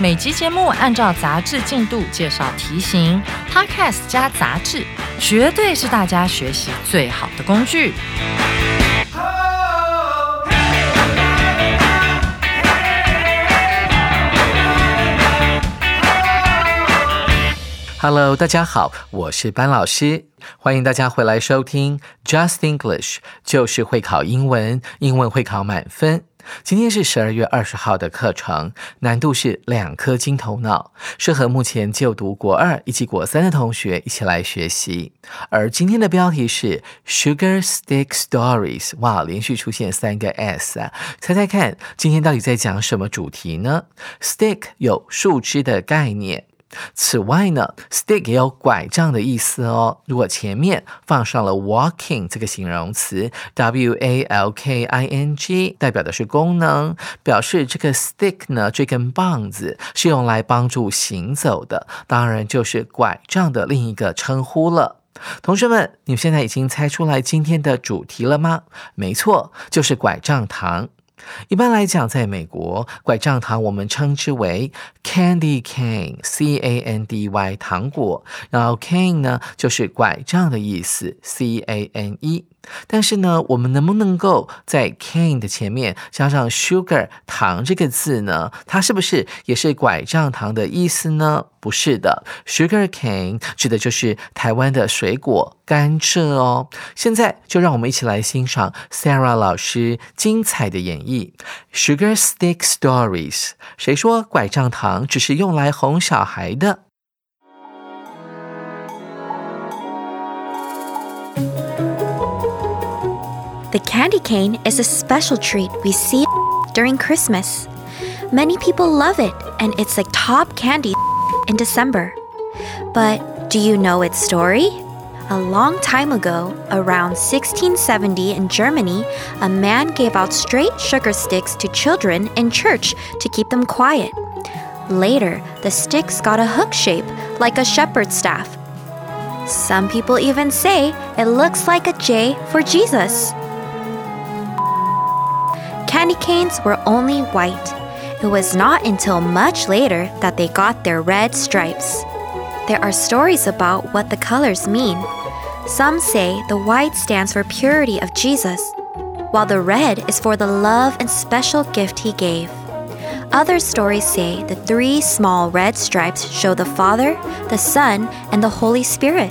每集节目按照杂志进度介绍题型，Podcast 加杂志，绝对是大家学习最好的工具。Hello，大家好，我是班老师，欢迎大家回来收听 Just English，就是会考英文，英文会考满分。今天是十二月二十号的课程，难度是两颗金头脑，适合目前就读国二以及国三的同学一起来学习。而今天的标题是 Sugar Stick Stories，哇，连续出现三个 S 啊！猜猜看，今天到底在讲什么主题呢？Stick 有树枝的概念。此外呢，stick 也有拐杖的意思哦。如果前面放上了 walking 这个形容词，w a l k i n g，代表的是功能，表示这个 stick 呢，这根棒子是用来帮助行走的，当然就是拐杖的另一个称呼了。同学们，你们现在已经猜出来今天的主题了吗？没错，就是拐杖糖。一般来讲，在美国，拐杖糖我们称之为 candy cane，c a n d y 糖果，然后 cane 呢就是拐杖的意思，c a n e。但是呢，我们能不能够在 cane 的前面加上 sugar 糖这个字呢？它是不是也是拐杖糖的意思呢？不是的，sugar cane 指的就是台湾的水果甘蔗哦。现在就让我们一起来欣赏 Sarah 老师精彩的演绎 Sugar Stick Stories。谁说拐杖糖只是用来哄小孩的？The candy cane is a special treat we see during Christmas. Many people love it, and it's like top candy in December. But do you know its story? A long time ago, around 1670 in Germany, a man gave out straight sugar sticks to children in church to keep them quiet. Later, the sticks got a hook shape like a shepherd's staff. Some people even say it looks like a J for Jesus candy canes were only white. It was not until much later that they got their red stripes. There are stories about what the colors mean. Some say the white stands for purity of Jesus, while the red is for the love and special gift he gave. Other stories say the three small red stripes show the Father, the Son, and the Holy Spirit.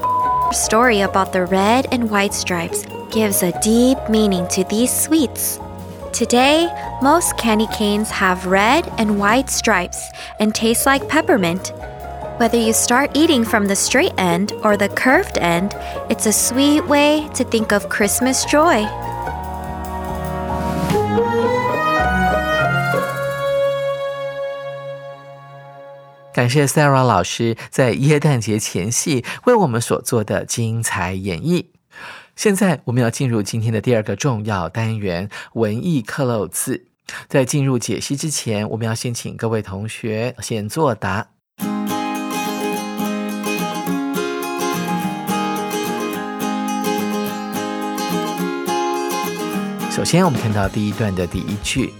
The story about the red and white stripes gives a deep meaning to these sweets. Today, most candy canes have red and white stripes and taste like peppermint. Whether you start eating from the straight end or the curved end, it's a sweet way to think of Christmas joy. 感谢 Sarah 老师在耶诞节前夕为我们所做的精彩演绎。 现在我们要进入今天的第二个重要单元——文艺克漏字。在进入解析之前，我们要先请各位同学先作答。首先，我们看到第一段的第一句。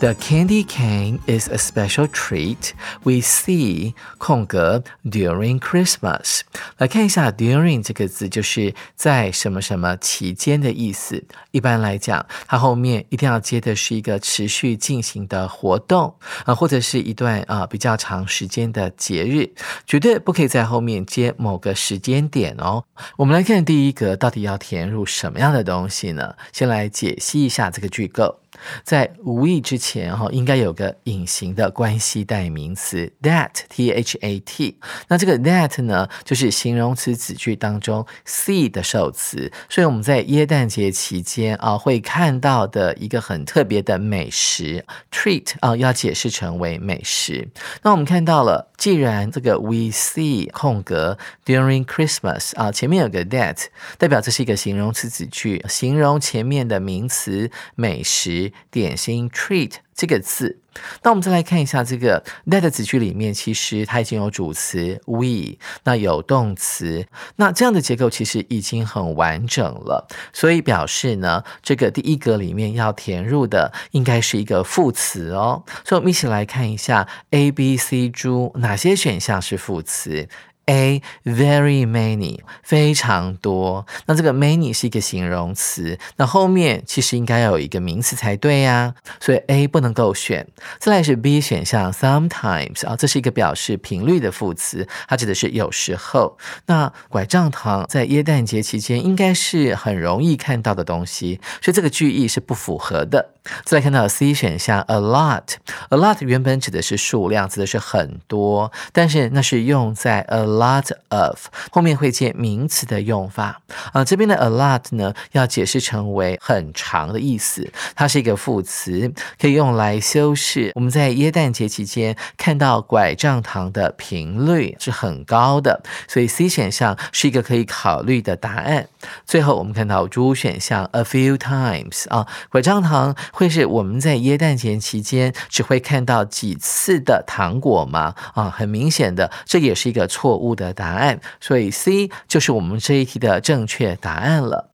The candy cane is a special treat we see 空格 during Christmas。来看一下 during 这个字，就是在什么什么期间的意思。一般来讲，它后面一定要接的是一个持续进行的活动啊，或者是一段啊比较长时间的节日，绝对不可以在后面接某个时间点哦。我们来看第一个，到底要填入什么样的东西呢？先来解析一下这个句构。在 we 之前哈，应该有个隐形的关系代名词 that t h a t。那这个 that 呢，就是形容词子句当中 see 的首词。所以我们在耶诞节期间啊，会看到的一个很特别的美食 treat 啊，要解释成为美食。那我们看到了，既然这个 we see 空格 during Christmas 啊，前面有个 that，代表这是一个形容词子句，形容前面的名词美食。点心 treat 这个字，那我们再来看一下这个 that 子句里面，其实它已经有主词 we，那有动词，那这样的结构其实已经很完整了，所以表示呢，这个第一格里面要填入的应该是一个副词哦。所以我们一起来看一下 A、B、C、D 哪些选项是副词。A very many 非常多，那这个 many 是一个形容词，那后面其实应该要有一个名词才对呀，所以 A 不能够选。再来是 B 选项 sometimes 啊，这是一个表示频率的副词，它指的是有时候。那拐杖糖在耶诞节期间应该是很容易看到的东西，所以这个句意是不符合的。再来看到 C 选项 a lot，a lot 原本指的是数量，指的是很多，但是那是用在 a。Lot of 后面会接名词的用法啊，这边的 a lot 呢要解释成为很长的意思，它是一个副词，可以用来修饰我们在耶诞节期间看到拐杖糖的频率是很高的，所以 C 选项是一个可以考虑的答案。最后我们看到 D 选项 a few times 啊，拐杖糖会是我们在耶诞节期间只会看到几次的糖果吗？啊，很明显的，这也是一个错误。的答案，所以 C 就是我们这一题的正确答案了。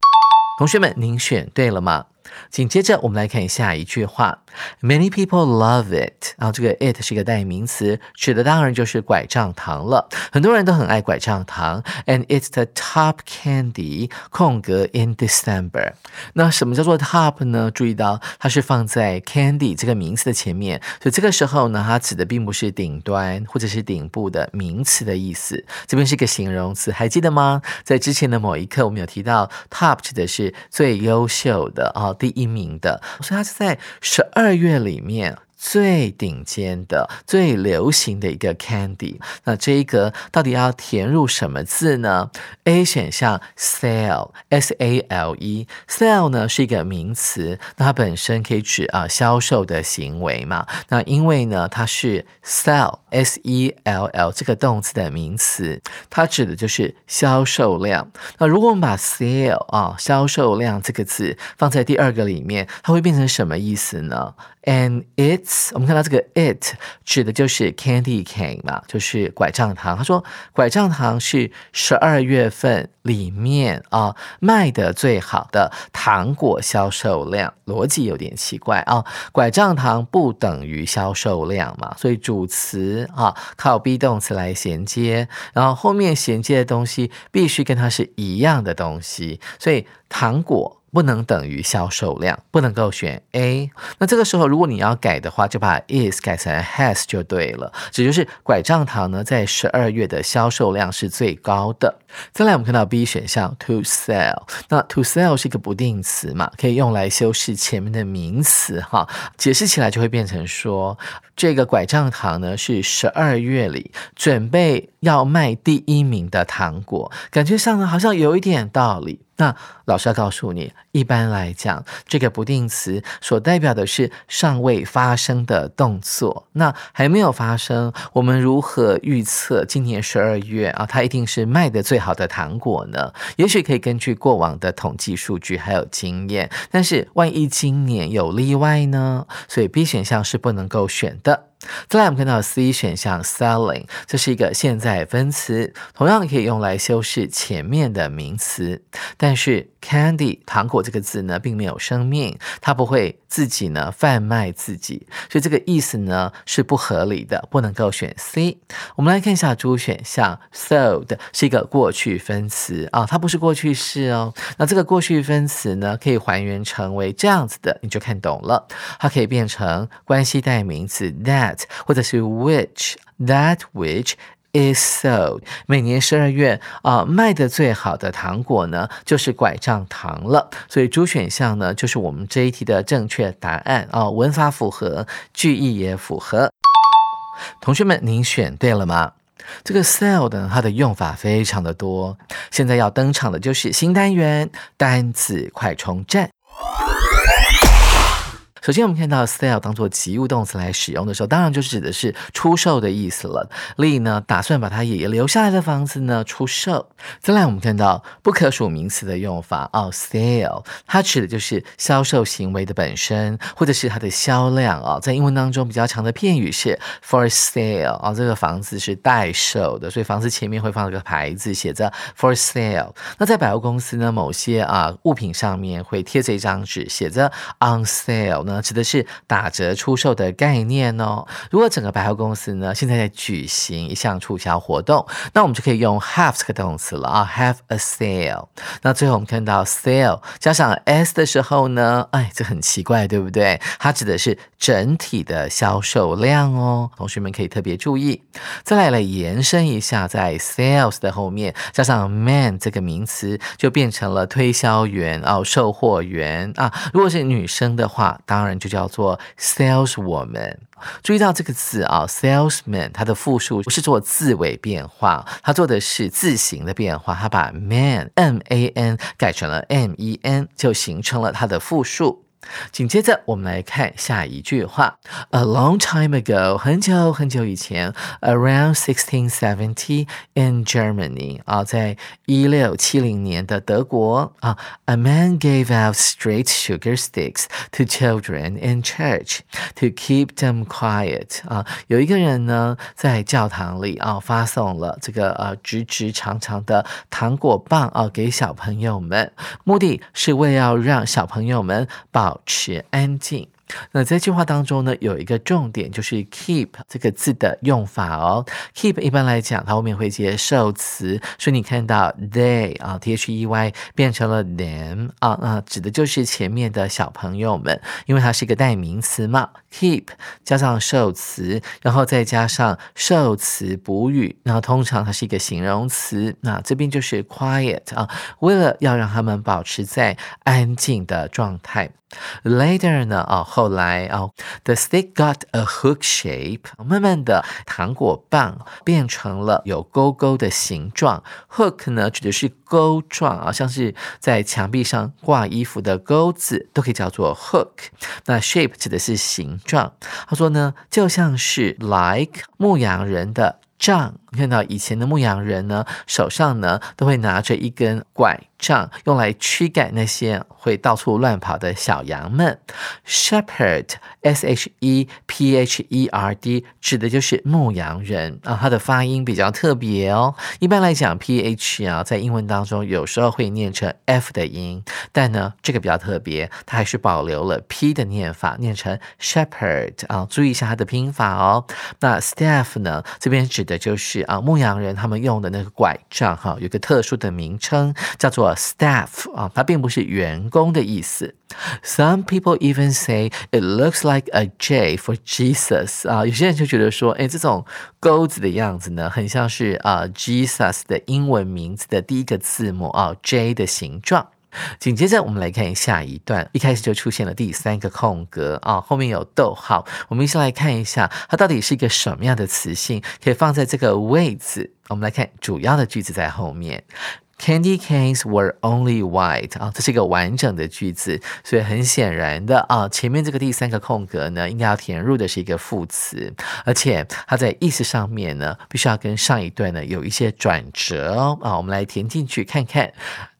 同学们，您选对了吗？紧接着，我们来看下一句话：Many people love it。然后这个 it 是一个代名词，指的当然就是拐杖糖了。很多人都很爱拐杖糖，and it's the top candy。空格 in December。那什么叫做 top 呢？注意到它是放在 candy 这个名词的前面，所以这个时候呢，它指的并不是顶端或者是顶部的名词的意思。这边是一个形容词，还记得吗？在之前的某一课，我们有提到 top 指的是最优秀的啊。第一名的，所以它是在十二月里面。最顶尖的、最流行的一个 candy，那这一格到底要填入什么字呢？A 选项 sale s a l e sale 呢是一个名词，那它本身可以指啊销售的行为嘛。那因为呢它是 sell S E L L 这个动词的名词，它指的就是销售量。那如果我们把 sell 啊销售量这个字放在第二个里面，它会变成什么意思呢？And it's，我们看到这个 it 指的就是 candy cane 嘛，就是拐杖糖。他说拐杖糖是十二月份里面啊卖的最好的糖果销售量。逻辑有点奇怪啊，拐杖糖不等于销售量嘛，所以主词啊靠 be 动词来衔接，然后后面衔接的东西必须跟它是一样的东西，所以糖果。不能等于销售量，不能够选 A。那这个时候，如果你要改的话，就把 is 改成 has 就对了。这就是拐杖糖呢，在十二月的销售量是最高的。再来，我们看到 B 选项 to sell。那 to sell 是一个不定词嘛，可以用来修饰前面的名词哈。解释起来就会变成说，这个拐杖糖呢是十二月里准备要卖第一名的糖果。感觉上呢，好像有一点道理。那老师要告诉你，一般来讲，这个不定词所代表的是尚未发生的动作。那还没有发生，我们如何预测今年十二月啊，它一定是卖的最好的糖果呢？也许可以根据过往的统计数据还有经验，但是万一今年有例外呢？所以 B 选项是不能够选的。再来，我们看到 C 选项 selling，这是一个现在分词，同样可以用来修饰前面的名词。但是 candy 糖果这个字呢，并没有生命，它不会自己呢贩卖自己，所以这个意思呢是不合理的，不能够选 C。我们来看一下 D 选项 sold 是一个过去分词啊，它不是过去式哦。那这个过去分词呢，可以还原成为这样子的，你就看懂了，它可以变成关系代名词 that。或者是 which that which is so，。每年十二月啊，卖的最好的糖果呢，就是拐杖糖了。所以主选项呢，就是我们这一题的正确答案啊，文法符合，句意也符合。同学们，您选对了吗？这个 sell 呢，它的用法非常的多。现在要登场的就是新单元单词快充站。首先，我们看到 sell 当做及物动词来使用的时候，当然就是指的是出售的意思了。例呢，打算把他爷爷留下来的房子呢出售。再来，我们看到不可数名词的用法哦，sale，它指的就是销售行为的本身，或者是它的销量啊。在英文当中比较长的片语是 for sale 啊，这个房子是待售的，所以房子前面会放一个牌子，写着 for sale。那在百货公司呢，某些啊物品上面会贴着一张纸，写着 on sale 呢。指的是打折出售的概念哦。如果整个百货公司呢现在在举行一项促销活动，那我们就可以用 have 这个动词了啊，have a sale。那最后我们看到 sale 加上 s 的时候呢，哎，这很奇怪，对不对？它指的是整体的销售量哦。同学们可以特别注意。再来来延伸一下，在 sales 的后面加上 man 这个名词，就变成了推销员哦，售货员啊。如果是女生的话，当当然就叫做 saleswoman。注意到这个字啊，salesman，它的复数不是做字尾变化，它做的是字形的变化，它把 man m a n 改成了 m e n，就形成了它的复数。紧接着，我们来看下一句话。A long time ago，很久很久以前，around sixteen seventy in Germany，啊，在一六七零年的德国啊，a man gave out straight sugar sticks to children in church to keep them quiet。啊，有一个人呢，在教堂里啊，发送了这个呃直直长长的糖果棒啊给小朋友们，目的是为了要让小朋友们保。保持安静。那在句话当中呢，有一个重点就是 keep 这个字的用法哦。keep 一般来讲，它后面会接受词，所以你看到 they 啊，t h e y 变成了 them 啊，那指的就是前面的小朋友们，因为它是一个代名词嘛。keep 加上受词，然后再加上受词补语，那通常它是一个形容词。那这边就是 quiet 啊，为了要让他们保持在安静的状态。Later 呢？啊，后来啊，the stick got a hook shape。慢慢的，糖果棒变成了有钩钩的形状。Hook 呢，指的是钩状啊，像是在墙壁上挂衣服的钩子，都可以叫做 hook。那 shape 指的是形状。他说呢，就像是 like 牧羊人的。杖，你看到以前的牧羊人呢，手上呢都会拿着一根拐杖，用来驱赶那些会到处乱跑的小羊们。Shepherd，s h e p h e r d，指的就是牧羊人啊，它的发音比较特别哦。一般来讲，p h 啊，在英文当中有时候会念成 f 的音，但呢，这个比较特别，它还是保留了 p 的念法，念成 shepherd 啊。注意一下它的拼法哦。那 staff 呢，这边指的就是啊，牧羊人他们用的那个拐杖哈，有个特殊的名称叫做 staff 啊，它并不是员工的意思。Some people even say it looks like a J for Jesus 啊，有些人就觉得说，哎，这种钩子的样子呢，很像是啊 Jesus 的英文名字的第一个字母啊 J 的形状。紧接着，我们来看下一段，一开始就出现了第三个空格啊，后面有逗号。我们一起来看一下，它到底是一个什么样的词性，可以放在这个位置。我们来看主要的句子在后面，Candy canes were only white 啊，这是一个完整的句子，所以很显然的啊，前面这个第三个空格呢，应该要填入的是一个副词，而且它在意思上面呢，必须要跟上一段呢有一些转折哦。啊，我们来填进去看看。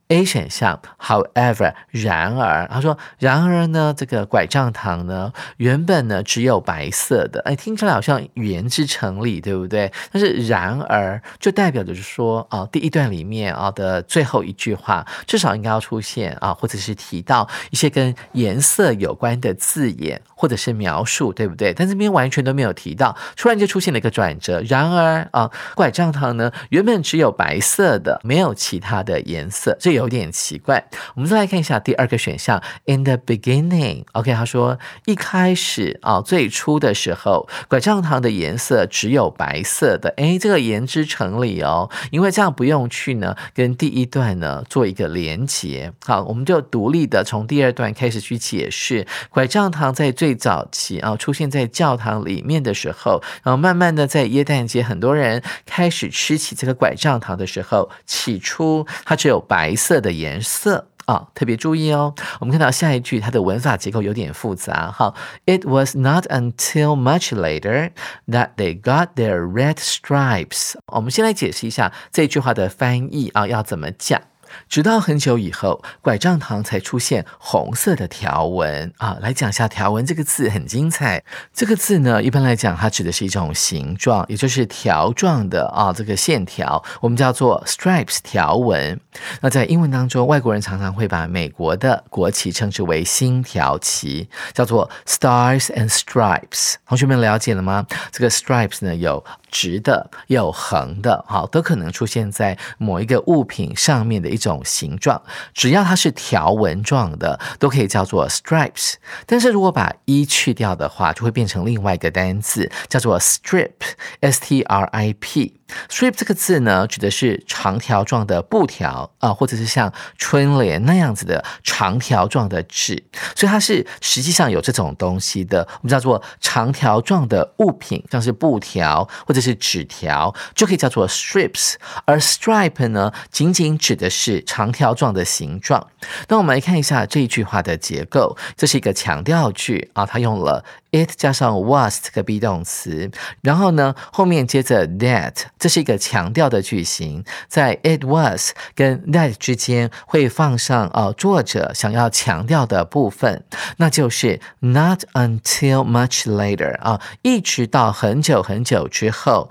A 选项，However，然而，他说，然而呢，这个拐杖糖呢，原本呢只有白色的，哎，听起来好像语言之成立，对不对？但是然而就代表的是说，啊，第一段里面啊的最后一句话，至少应该要出现啊，或者是提到一些跟颜色有关的字眼或者是描述，对不对？但这边完全都没有提到，突然就出现了一个转折。然而啊，拐杖糖呢，原本只有白色的，没有其他的颜色，这。有点奇怪。我们再来看一下第二个选项，in the beginning。OK，他说一开始啊，最初的时候，拐杖糖的颜色只有白色的。哎，这个言之成理哦，因为这样不用去呢跟第一段呢做一个连结。好，我们就独立的从第二段开始去解释拐杖糖在最早期啊出现在教堂里面的时候，然后慢慢的在耶诞节，很多人开始吃起这个拐杖糖的时候，起初它只有白色色的颜色。啊，特别注意哦。我们看到下一句，它的文法结构有点复杂。哈，It was not until much later that they got their red stripes。我们先来解释一下这句话的翻译啊，要怎么讲。直到很久以后，拐杖糖才出现红色的条纹啊。来讲一下“条纹”这个字，很精彩。这个字呢，一般来讲，它指的是一种形状，也就是条状的啊，这个线条，我们叫做 stripes 条纹。那在英文当中，外国人常常会把美国的国旗称之为星条旗，叫做 stars and stripes。同学们了解了吗？这个 stripes 呢，有直的，有横的，好，都可能出现在某一个物品上面的一种。种形状，只要它是条纹状的，都可以叫做 stripes。但是如果把一去掉的话，就会变成另外一个单字，叫做 strip，s t r i p。Strip 这个字呢，指的是长条状的布条啊，或者是像春联那样子的长条状的纸，所以它是实际上有这种东西的，我们叫做长条状的物品，像是布条或者是纸条，就可以叫做 strips。而 stripe 呢，仅仅指的是长条状的形状。那我们来看一下这一句话的结构，这是一个强调句啊，它用了。it 加上 was 这个 be 动词，然后呢，后面接着 that，这是一个强调的句型，在 it was 跟 that 之间会放上呃作者想要强调的部分，那就是 not until much later 啊，一直到很久很久之后。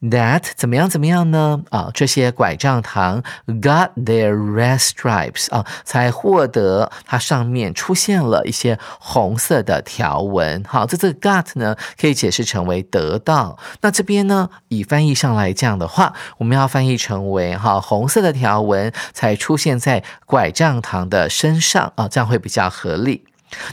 That 怎么样？怎么样呢？啊，这些拐杖糖 got their red stripes 啊，才获得它上面出现了一些红色的条纹。好，这这个 got 呢，可以解释成为得到。那这边呢，以翻译上来讲的话，我们要翻译成为哈，红色的条纹才出现在拐杖糖的身上啊，这样会比较合理。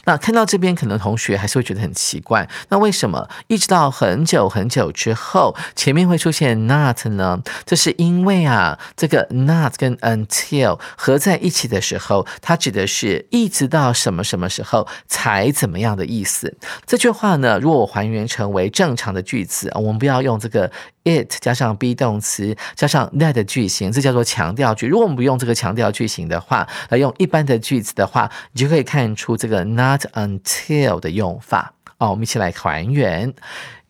那看到这边，可能同学还是会觉得很奇怪。那为什么一直到很久很久之后，前面会出现 not 呢？这是因为啊，这个 not 跟 until 合在一起的时候，它指的是一直到什么什么时候才怎么样的意思。这句话呢，如果我还原成为正常的句子，我们不要用这个。It 加上 be 动词加上 that 句型，这叫做强调句。如果我们不用这个强调句型的话，来用一般的句子的话，你就可以看出这个 not until 的用法。哦，我们一起来还原。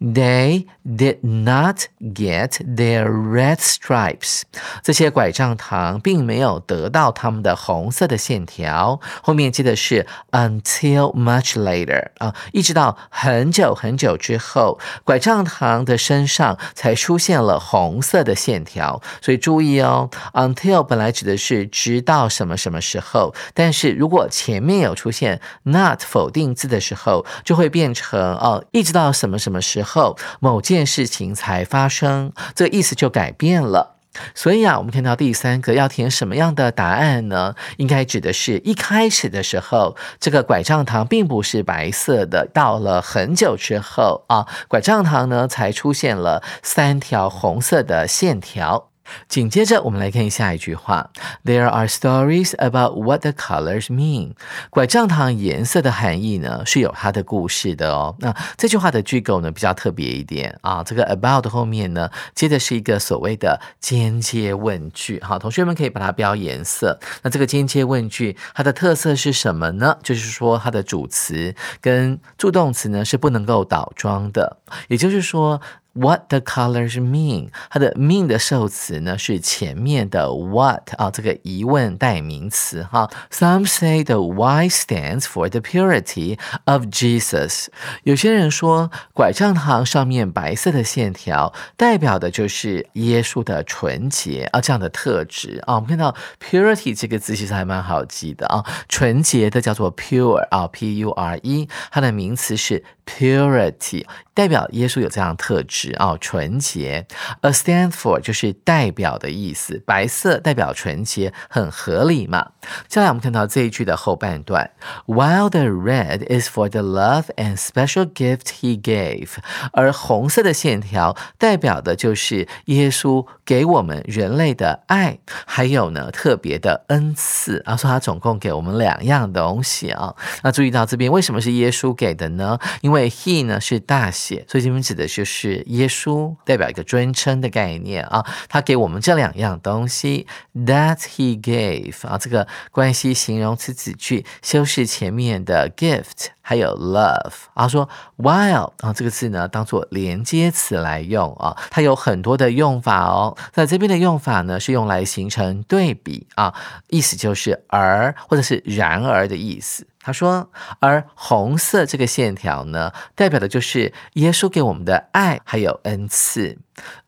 They did not get their red stripes。这些拐杖糖并没有得到他们的红色的线条。后面接的是 until much later 啊，一直到很久很久之后，拐杖糖的身上才出现了红色的线条。所以注意哦，until 本来指的是直到什么什么时候，但是如果前面有出现 not 否定字的时候，就会变成哦，一直到什么什么时候。后某件事情才发生，这意思就改变了。所以啊，我们看到第三个要填什么样的答案呢？应该指的是一开始的时候，这个拐杖糖并不是白色的，到了很久之后啊，拐杖糖呢才出现了三条红色的线条。紧接着，我们来看下一句话：There are stories about what the colors mean。拐杖糖颜色的含义呢，是有它的故事的哦。那这句话的句构呢，比较特别一点啊。这个 about 后面呢，接的是一个所谓的间接问句。好，同学们可以把它标颜色。那这个间接问句，它的特色是什么呢？就是说，它的主词跟助动词呢，是不能够倒装的。也就是说。What the colors mean？它的 mean 的受词呢是前面的 what 啊，这个疑问代名词哈。Some say the why stands for the purity of Jesus。有些人说拐杖糖上面白色的线条代表的就是耶稣的纯洁啊，这样的特质啊。我们看到 purity 这个字其实还蛮好记的啊，纯洁的叫做 pure 啊，p u r e，它的名词是 purity，代表耶稣有这样的特质。实啊，纯洁。A stand for 就是代表的意思，白色代表纯洁，很合理嘛。接下来我们看到这一句的后半段，While the red is for the love and special gift he gave，而红色的线条代表的就是耶稣给我们人类的爱，还有呢特别的恩赐啊，说他总共给我们两样东西啊。那注意到这边为什么是耶稣给的呢？因为 he 呢是大写，所以这边指的就是耶稣，代表一个尊称的概念啊。他给我们这两样东西，that he gave 啊，这个关系形容词子句修饰前面的 gift。还有 love 啊，说 while 啊这个字呢，当做连接词来用啊，它有很多的用法哦。在这边的用法呢，是用来形成对比啊，意思就是而或者是然而的意思。他说，而红色这个线条呢，代表的就是耶稣给我们的爱还有恩赐。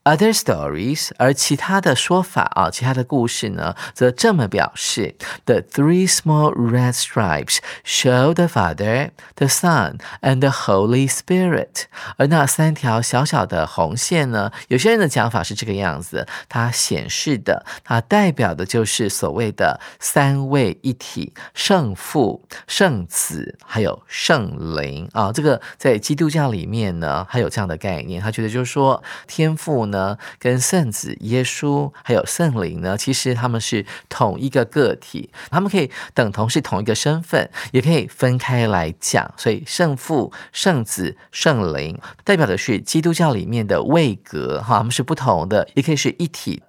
Other stories，而其他的说法啊，其他的故事呢，则这么表示：The three small red stripes show the Father, the Son, and the Holy Spirit。而那三条小小的红线呢，有些人的讲法是这个样子，它显示的，它代表的就是所谓的三位一体，圣父、圣子还有圣灵啊。这个在基督教里面呢，还有这样的概念，他觉得就是说天父呢。呢，跟圣子耶稣还有圣灵呢，其实他们是同一个个体，他们可以等同是同一个身份，也可以分开来讲。所以圣父、圣子、圣灵代表的是基督教里面的位格，哈，他们是不同的，也可以是一体。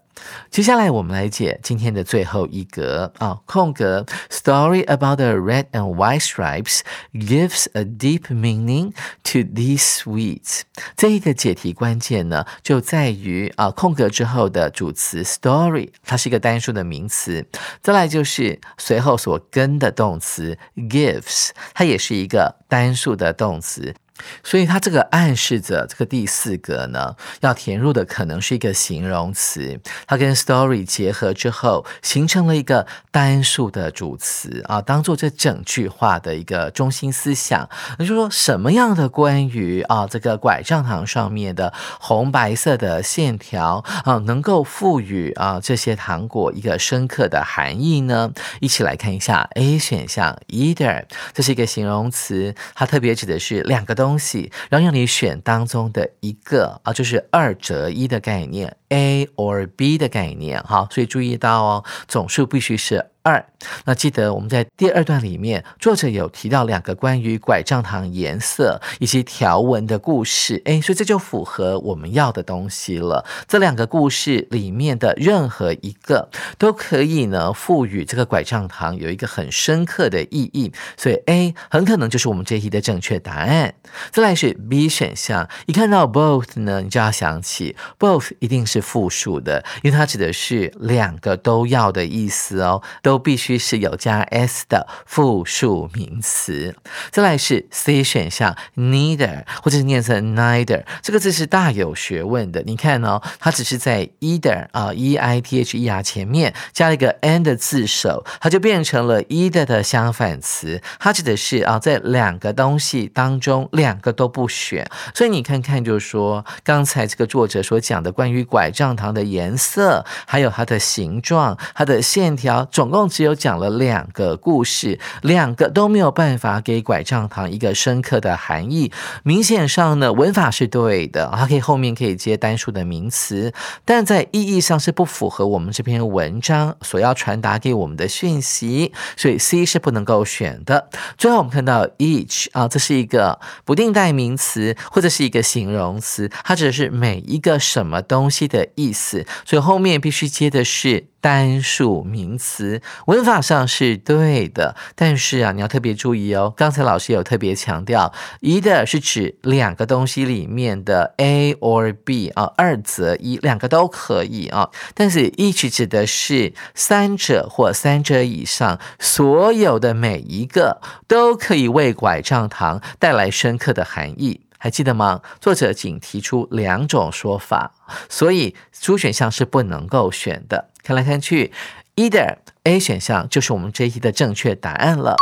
接下来我们来解今天的最后一格啊，空格。Story about the red and white stripes gives a deep meaning to these sweets。这一个解题关键呢，就在于啊，空格之后的主词 story，它是一个单数的名词。再来就是随后所跟的动词 gives，它也是一个单数的动词。所以它这个暗示着这个第四个呢，要填入的可能是一个形容词，它跟 story 结合之后，形成了一个单数的主词啊，当做这整句话的一个中心思想。也就是说，什么样的关于啊这个拐杖糖上面的红白色的线条啊，能够赋予啊这些糖果一个深刻的含义呢？一起来看一下 A 选项，either，这是一个形容词，它特别指的是两个东。东西，然后让你选当中的一个啊，就是二择一的概念。，A or B 的概念，哈，所以注意到哦，总数必须是。二，那记得我们在第二段里面，作者有提到两个关于拐杖糖颜色以及条纹的故事，哎，所以这就符合我们要的东西了。这两个故事里面的任何一个都可以呢，赋予这个拐杖糖有一个很深刻的意义，所以 A 很可能就是我们这一题的正确答案。再来是 B 选项，一看到 both 呢，你就要想起 both 一定是复数的，因为它指的是两个都要的意思哦，都。必须是有加 s 的复数名词。再来是 C 选项，neither 或者是念成 neither，这个字是大有学问的。你看哦，它只是在 either 啊，e i t h e r 前面加了一个 n 的字首，它就变成了 either 的相反词。它指的是啊，在两个东西当中，两个都不选。所以你看看，就是说刚才这个作者所讲的关于拐拐杖糖的颜色，还有它的形状、它的线条，总共。只有讲了两个故事，两个都没有办法给拐杖糖一个深刻的含义。明显上呢，文法是对的，它可以后面可以接单数的名词，但在意义上是不符合我们这篇文章所要传达给我们的讯息，所以 C 是不能够选的。最后我们看到 each 啊，这是一个不定代名词或者是一个形容词，它指的是每一个什么东西的的意思，所以后面必须接的是。单数名词文法上是对的，但是啊，你要特别注意哦。刚才老师有特别强调一的是指两个东西里面的 A or B 啊，二择一，两个都可以啊。但是 each 指的是三者或三者以上，所有的每一个都可以为拐杖糖带来深刻的含义。还记得吗？作者仅提出两种说法，所以主选项是不能够选的。看来看去，either A 选项就是我们这一题的正确答案了。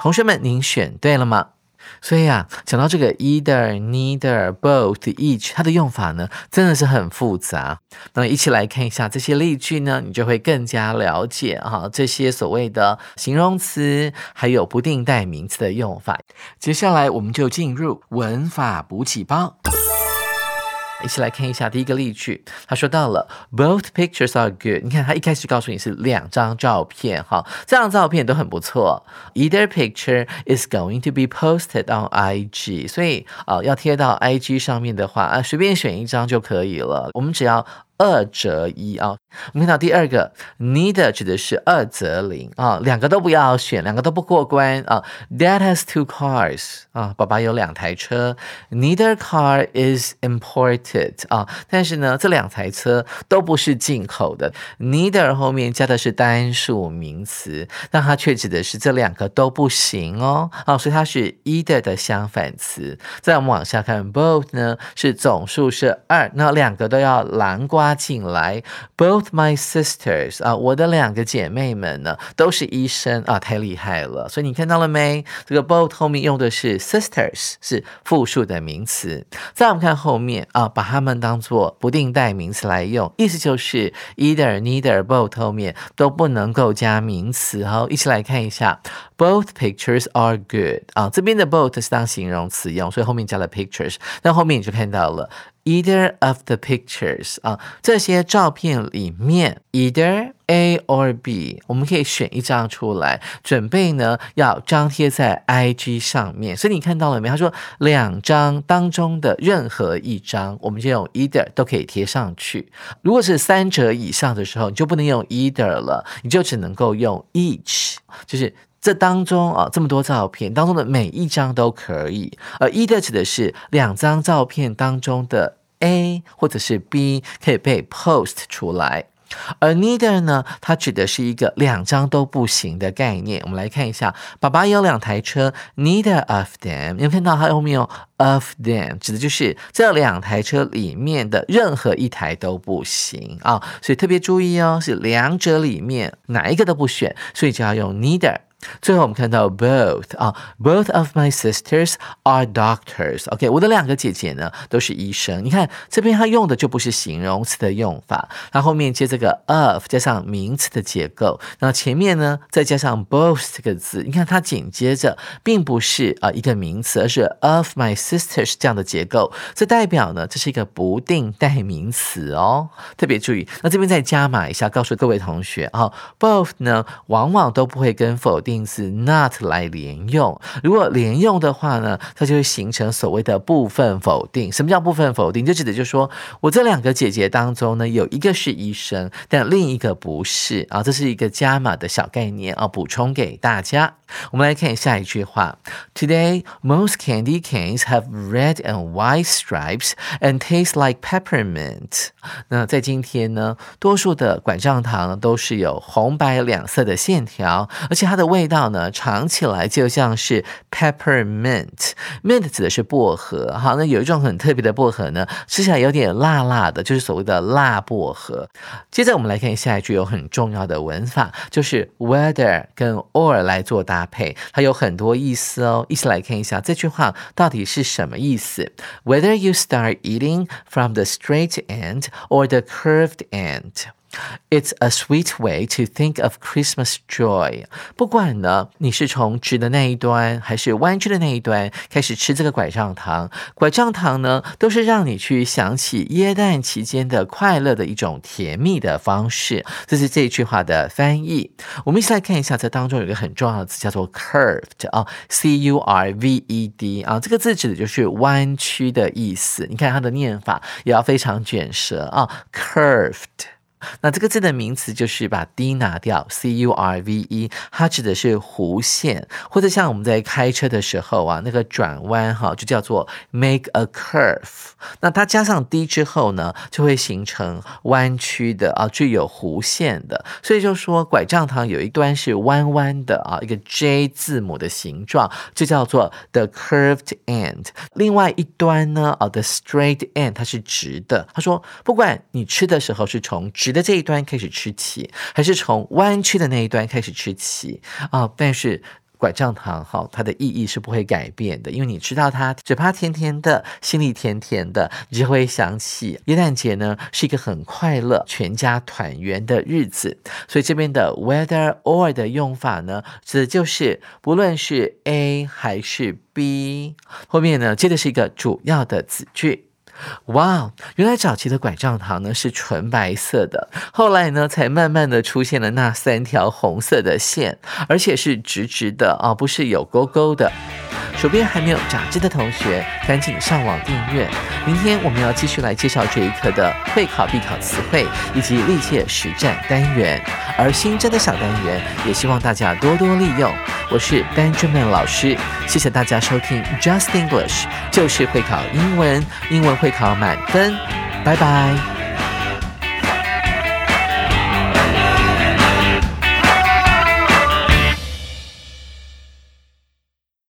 同学们，您选对了吗？所以啊，讲到这个 either、neither、both、each，它的用法呢，真的是很复杂。那么一起来看一下这些例句呢，你就会更加了解哈这些所谓的形容词还有不定代名词的用法。接下来我们就进入文法补给包。一起来看一下第一个例句，他说到了 both pictures are good。你看他一开始告诉你是两张照片，哈，这张照片都很不错。Either picture is going to be posted on IG，所以啊，要贴到 IG 上面的话啊，随便选一张就可以了。我们只要。二择一啊，我们看到第二个，neither 指的是二择零啊，两个都不要选，两个都不过关啊。Dad has two cars 啊，爸爸有两台车。Neither car is imported 啊，但是呢，这两台车都不是进口的。Neither 后面加的是单数名词，但它却指的是这两个都不行哦啊，所以它是 either 的相反词。再我们往下看，both 呢是总数是二，那两个都要蓝瓜。进来，Both my sisters 啊，我的两个姐妹们呢，都是医生啊，太厉害了。所以你看到了没？这个 both 后面用的是 sisters，是复数的名词。再我们看后面啊，把它们当做不定代名词来用，意思就是 either、neither、both 后面都不能够加名词。好，一起来看一下，Both pictures are good 啊，这边的 both 是当形容词用，所以后面加了 pictures，那后面你就看到了。Either of the pictures 啊，这些照片里面，either A or B，我们可以选一张出来，准备呢要张贴在 IG 上面。所以你看到了没？他说两张当中的任何一张，我们就用 either 都可以贴上去。如果是三者以上的时候，你就不能用 either 了，你就只能够用 each，就是。这当中啊，这么多照片当中的每一张都可以。而 either 指的是两张照片当中的 A 或者是 B 可以被 post 出来，而 neither 呢，它指的是一个两张都不行的概念。我们来看一下，爸爸有两台车，neither of them。你看到它后面有 of them，指的就是这两台车里面的任何一台都不行啊。所以特别注意哦，是两者里面哪一个都不选，所以就要用 neither。最后我们看到 both 啊，both of my sisters are doctors。OK，我的两个姐姐呢都是医生。你看这边它用的就不是形容词的用法，它后面接这个 of 加上名词的结构，那前面呢再加上 both 这个字，你看它紧接着并不是啊一个名词，而是 of my sisters 这样的结构，这代表呢这是一个不定代名词哦，特别注意。那这边再加码一下，告诉各位同学啊，both 呢往往都不会跟否定。是 not 来连用，如果连用的话呢，它就会形成所谓的部分否定。什么叫部分否定？就指的就是说我这两个姐姐当中呢，有一个是医生，但另一个不是啊，这是一个加码的小概念啊，补充给大家。我们来看下一句话：Today most candy canes have red and white stripes and taste like peppermint。那在今天呢，多数的管状糖都是有红白两色的线条，而且它的味。味道呢，尝起来就像是 peppermint，mint 指的是薄荷。好，那有一种很特别的薄荷呢，吃起来有点辣辣的，就是所谓的辣薄荷。接着我们来看下一句有很重要的文法，就是 whether 跟 or 来做搭配，它有很多意思哦。一起来看一下这句话到底是什么意思？Whether you start eating from the straight end or the curved end。It's a sweet way to think of Christmas joy。不管呢，你是从直的那一端还是弯曲的那一端开始吃这个拐杖糖，拐杖糖呢，都是让你去想起耶诞期间的快乐的一种甜蜜的方式。这是这一句话的翻译。我们一起来看一下，这当中有一个很重要的词叫做 curved 啊，c u r v e d 啊，这个字指的就是弯曲的意思。你看它的念法也要非常卷舌啊，curved。那这个字的名词就是把 d 拿掉，c u r v e，它指的是弧线，或者像我们在开车的时候啊，那个转弯哈，就叫做 make a curve。那它加上 d 之后呢，就会形成弯曲的啊，具有弧线的。所以就说拐杖糖有一端是弯弯的啊，一个 J 字母的形状，就叫做 the curved end。另外一端呢，啊，the straight end，它是直的。他说，不管你吃的时候是从直的这一端开始吃起，还是从弯曲的那一端开始吃起啊，但是。拐杖糖哈，它的意义是不会改变的，因为你知道它嘴巴甜甜的，心里甜甜的，你就会想起耶诞节呢是一个很快乐、全家团圆的日子。所以这边的 whether or 的用法呢，指的就是不论是 A 还是 B，后面呢接的是一个主要的子句。哇，原来早期的拐杖糖呢是纯白色的，后来呢才慢慢的出现了那三条红色的线，而且是直直的啊，不是有勾勾的。手边还没有杂志的同学，赶紧上网订阅。明天我们要继续来介绍这一课的会考必考词汇以及历届实战单元，而新增的小单元也希望大家多多利用。我是 Benjamin 老师，谢谢大家收听 Just English，就是会考英文，英文会会考满分，拜拜。